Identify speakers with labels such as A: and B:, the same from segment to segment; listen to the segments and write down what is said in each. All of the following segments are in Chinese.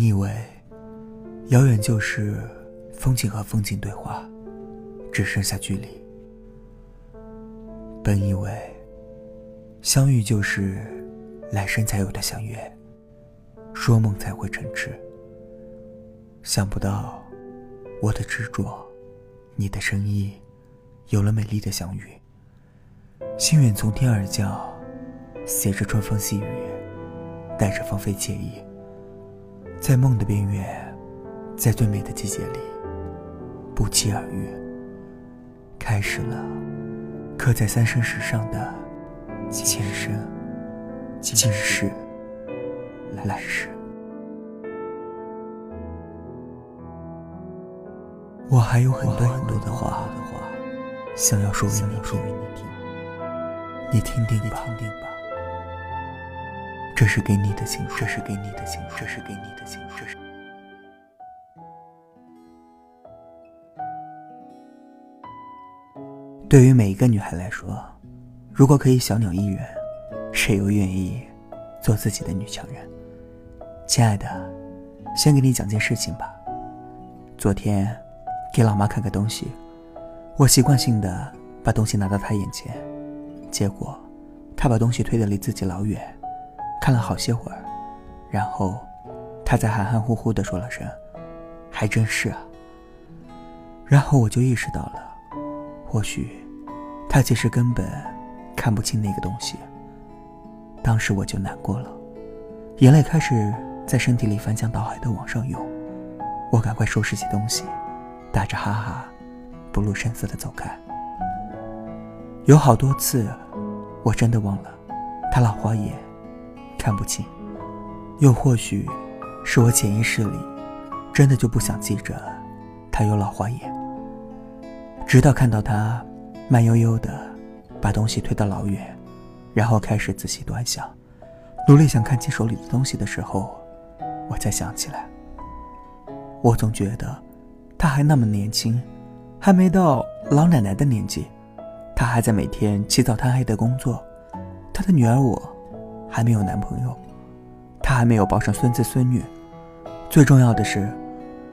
A: 你以为，遥远就是风景和风景对话，只剩下距离。本以为，相遇就是来生才有的相约，说梦才会成痴。想不到，我的执着，你的深意，有了美丽的相遇。心远从天而降，携着春风细雨，带着芳菲惬意，在梦的边缘，在最美的季节里，不期而遇，开始了刻在三生石上的前生、今世、来世。我还有很多很多的话，想要说给你听，你听听吧。这是给你的情书，这是给你的情书，这是给你的情书。对于每一个女孩来说，如果可以小鸟依人，谁又愿意做自己的女强人？亲爱的，先给你讲件事情吧。昨天。给老妈看个东西，我习惯性的把东西拿到她眼前，结果她把东西推得离自己老远，看了好些会儿，然后他才含含糊糊的说了声：“还真是啊。”然后我就意识到了，或许他其实根本看不清那个东西。当时我就难过了，眼泪开始在身体里翻江倒海的往上涌，我赶快收拾起东西。打着哈哈，不露声色的走开。有好多次，我真的忘了，他老花眼，看不清。又或许，是我潜意识里，真的就不想记着，他有老花眼。直到看到他，慢悠悠的，把东西推到老远，然后开始仔细端详，努力想看清手里的东西的时候，我才想起来。我总觉得。他还那么年轻，还没到老奶奶的年纪，他还在每天起早贪黑的工作。他的女儿我，还没有男朋友，他还没有抱上孙子孙女。最重要的是，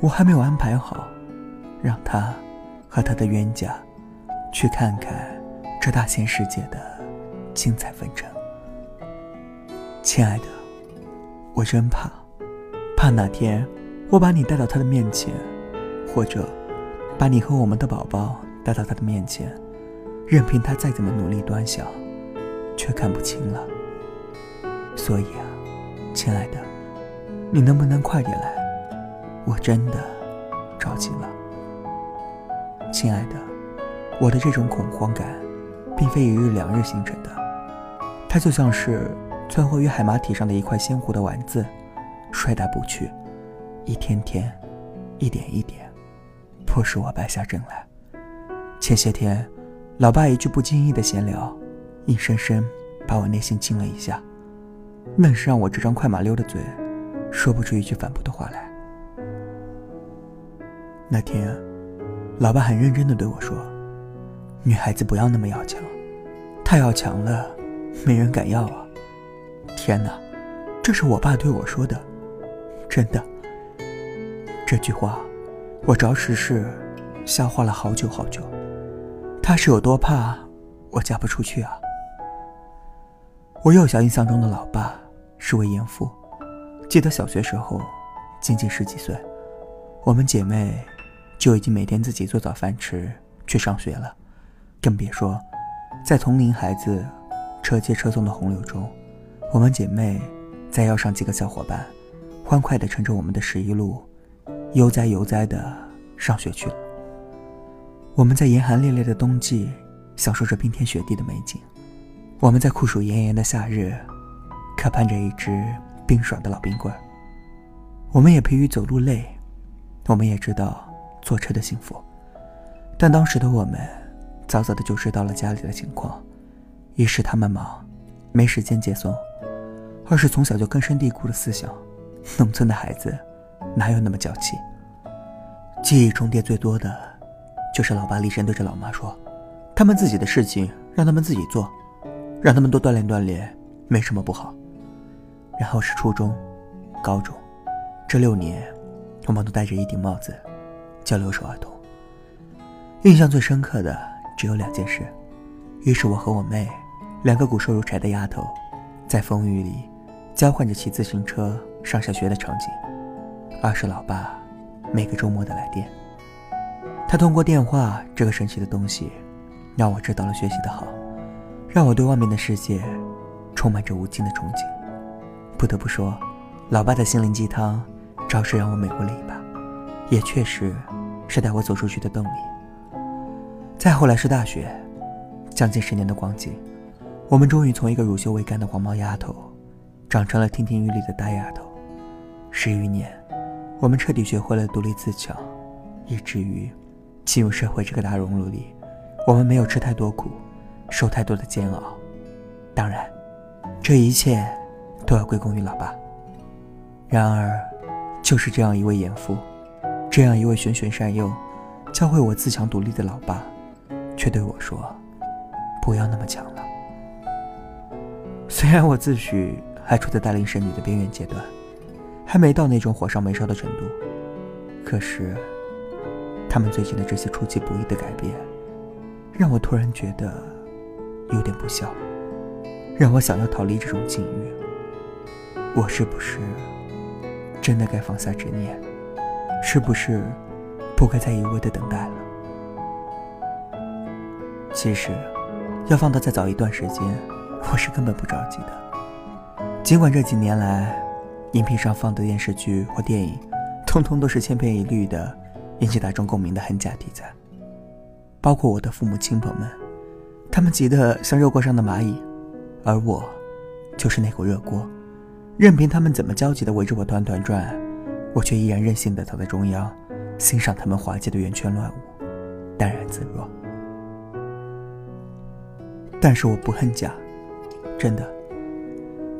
A: 我还没有安排好，让他和他的冤家，去看看这大千世界的精彩纷呈。亲爱的，我真怕，怕哪天我把你带到他的面前。或者，把你和我们的宝宝带到他的面前，任凭他再怎么努力端详，却看不清了。所以啊，亲爱的，你能不能快点来？我真的着急了。亲爱的，我的这种恐慌感，并非一日两日形成的，它就像是存活于海马体上的一块鲜活的丸子，摔打不去，一天天，一点一点。迫使我败下阵来。前些天，老爸一句不经意的闲聊，硬生生把我内心惊了一下，愣是让我这张快马溜的嘴，说不出一句反驳的话来。那天，老爸很认真的对我说：“女孩子不要那么要强，太要强了，没人敢要啊！”天哪，这是我爸对我说的，真的。这句话。我着实是消化了好久好久，他是有多怕我嫁不出去啊？我幼小印象中的老爸是位严父，记得小学时候，仅仅十几岁，我们姐妹就已经每天自己做早饭吃去上学了，更别说在同龄孩子车接车送的洪流中，我们姐妹再要上几个小伙伴，欢快地乘着我们的十一路。悠哉悠哉的上学去了。我们在严寒烈烈的冬季享受着冰天雪地的美景，我们在酷暑炎炎的夏日渴盼着一支冰爽的老冰棍。我们也疲于走路累，我们也知道坐车的幸福，但当时的我们早早的就知道了家里的情况：一是他们忙，没时间接送；二是从小就根深蒂固的思想，农村的孩子。哪有那么娇气？记忆重叠最多的，就是老爸厉声对着老妈说：“他们自己的事情让他们自己做，让他们多锻炼锻炼，没什么不好。”然后是初中、高中、这六年，我们都戴着一顶帽子，叫留守儿童。印象最深刻的只有两件事：一是我和我妹，两个骨瘦如柴的丫头，在风雨里交换着骑自行车上下学的场景；二是老爸每个周末的来电。他通过电话这个神奇的东西，让我知道了学习的好，让我对外面的世界充满着无尽的憧憬。不得不说，老爸的心灵鸡汤，着实让我美过了一把，也确实是带我走出去的动力。再后来是大学，将近十年的光景，我们终于从一个乳臭未干的黄毛丫头，长成了亭亭玉立的大丫头。十余年，我们彻底学会了独立自强，以至于。进入社会这个大熔炉里，我们没有吃太多苦，受太多的煎熬。当然，这一切都要归功于老爸。然而，就是这样一位严父，这样一位循循善诱，教会我自强独立的老爸，却对我说：“不要那么强了。”虽然我自诩还处在大龄剩女的边缘阶段，还没到那种火烧眉梢的程度，可是。他们最近的这些出其不意的改变，让我突然觉得有点不孝，让我想要逃离这种境遇。我是不是真的该放下执念？是不是不该再一味的等待了？其实，要放到再早一段时间，我是根本不着急的。尽管这几年来，荧屏上放的电视剧或电影，通通都是千篇一律的。引起大众共鸣的很假题材，包括我的父母亲朋们，他们急得像热锅上的蚂蚁，而我，就是那口热锅，任凭他们怎么焦急地围着我团团转，我却依然任性地躺在中央，欣赏他们滑稽的圆圈乱舞，淡然自若。但是我不恨家，真的，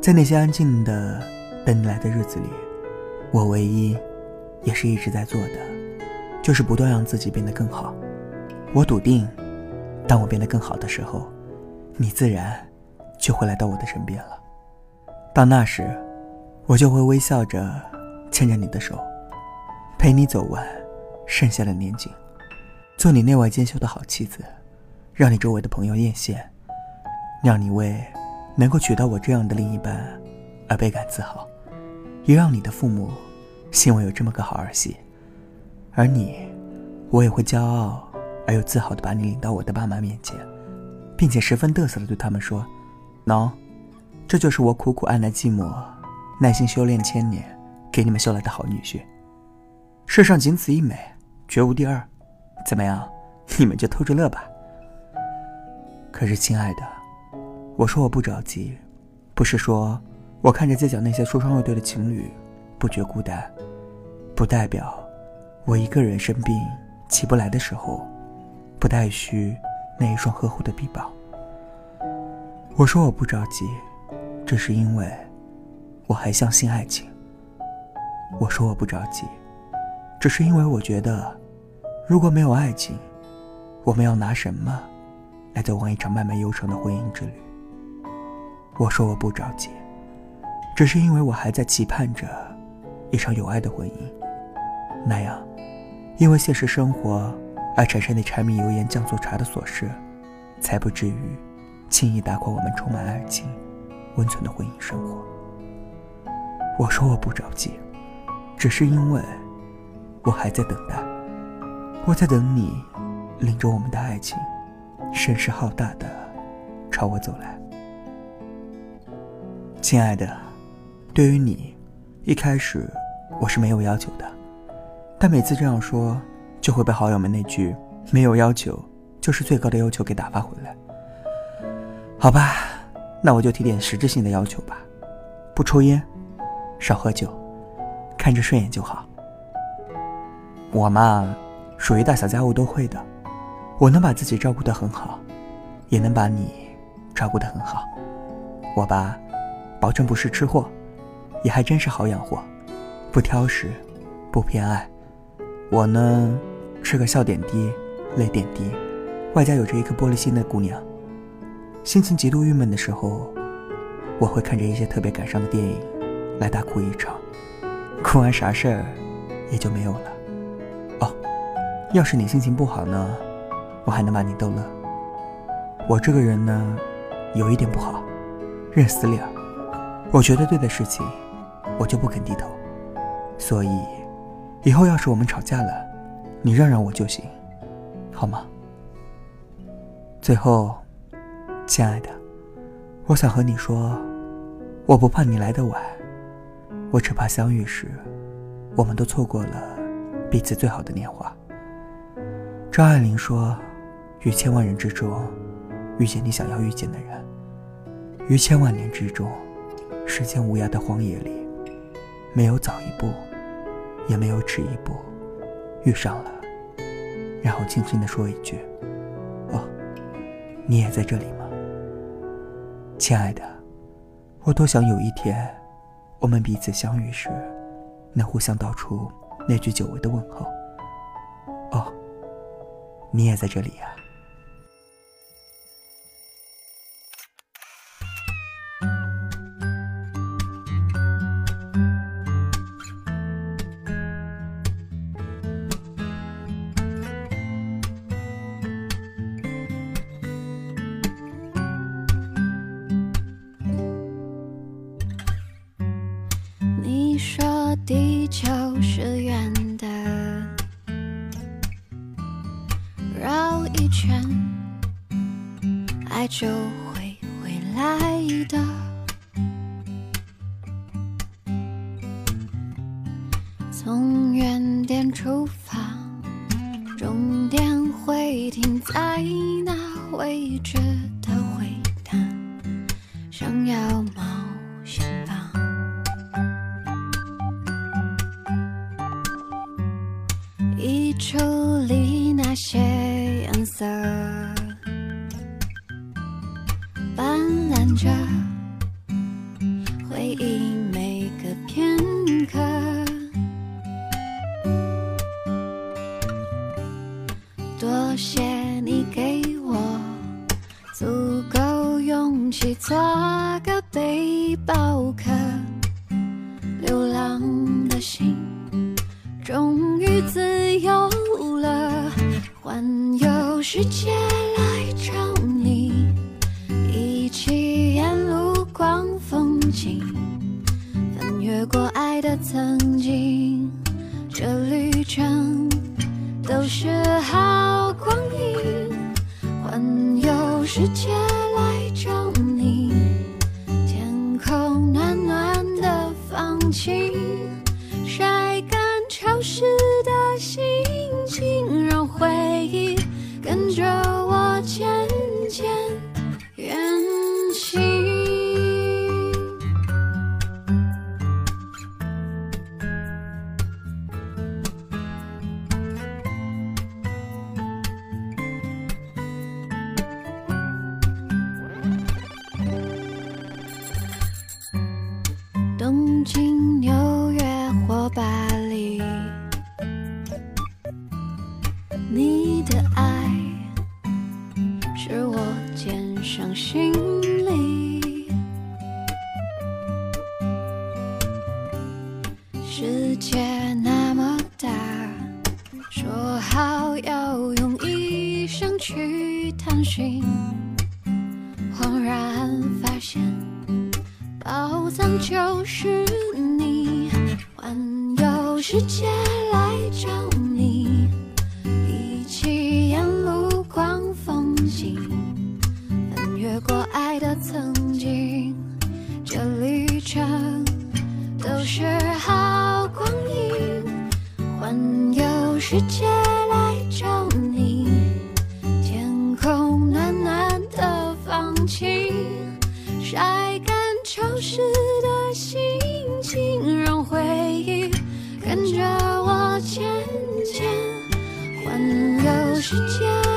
A: 在那些安静的等你来的日子里，我唯一，也是一直在做的。就是不断让自己变得更好。我笃定，当我变得更好的时候，你自然就会来到我的身边了。到那时，我就会微笑着牵着你的手，陪你走完剩下的年景，做你内外兼修的好妻子，让你周围的朋友艳羡，让你为能够娶到我这样的另一半而倍感自豪，也让你的父母欣慰有这么个好儿媳。而你，我也会骄傲而又自豪地把你领到我的爸妈面前，并且十分得瑟地对他们说：“喏，这就是我苦苦按耐寂寞，耐心修炼千年，给你们修来的好女婿。世上仅此一美，绝无第二。怎么样，你们就偷着乐吧。”可是，亲爱的，我说我不着急，不是说我看着街角那些出双入对的情侣不觉孤单，不代表。我一个人生病起不来的时候，不太需那一双呵护的臂膀。我说我不着急，这是因为我还相信爱情。我说我不着急，只是因为我觉得，如果没有爱情，我们要拿什么来走完一场漫漫悠长的婚姻之旅？我说我不着急，只是因为我还在期盼着一场有爱的婚姻，那样。因为现实生活而产生的柴米油盐酱醋茶的琐事，才不至于轻易打垮我们充满爱情、温存的婚姻生活。我说我不着急，只是因为我还在等待，我在等你领着我们的爱情，声势浩大的朝我走来。亲爱的，对于你，一开始我是没有要求的。但每次这样说，就会被好友们那句“没有要求就是最高的要求”给打发回来。好吧，那我就提点实质性的要求吧：不抽烟，少喝酒，看着顺眼就好。我嘛，属于大小家务都会的，我能把自己照顾得很好，也能把你照顾得很好。我吧，保证不是吃货，也还真是好养活，不挑食，不偏爱。我呢，是个笑点低、泪点低，外加有着一颗玻璃心的姑娘。心情极度郁闷的时候，我会看着一些特别感伤的电影，来大哭一场，哭完啥事儿也就没有了。哦，要是你心情不好呢，我还能把你逗乐。我这个人呢，有一点不好，认死理儿。我觉得对的事情，我就不肯低头。所以，以后要是我们吵架了，你让让我就行，好吗？最后，亲爱的，我想和你说，我不怕你来的晚，我只怕相遇时，我们都错过了彼此最好的年华。张爱玲说：“于千万人之中，遇见你想要遇见的人；于千万年之中，时间无涯的荒野里，没有早一步，也没有迟一步，遇上了，然后轻轻地说一句。”哦你也在这里吗，亲爱的？我多想有一天，我们彼此相遇时，能互相道出那句久违的问候。哦，你也在这里呀。
B: 爱就会回来的。从原点出发，终点会停在那位置着回忆每个片刻。多谢你给我足够勇气，做个背包客，流浪的心。终于自由了，环游世界了曾经，这旅程都是好光阴，环游世界来找你，天空暖暖的放晴。晒干潮湿的心情，让回忆跟着你的爱是我肩上行李，世界那么大，说好要用一生去探寻，恍然发现宝藏就是你，环游世界。环游世界。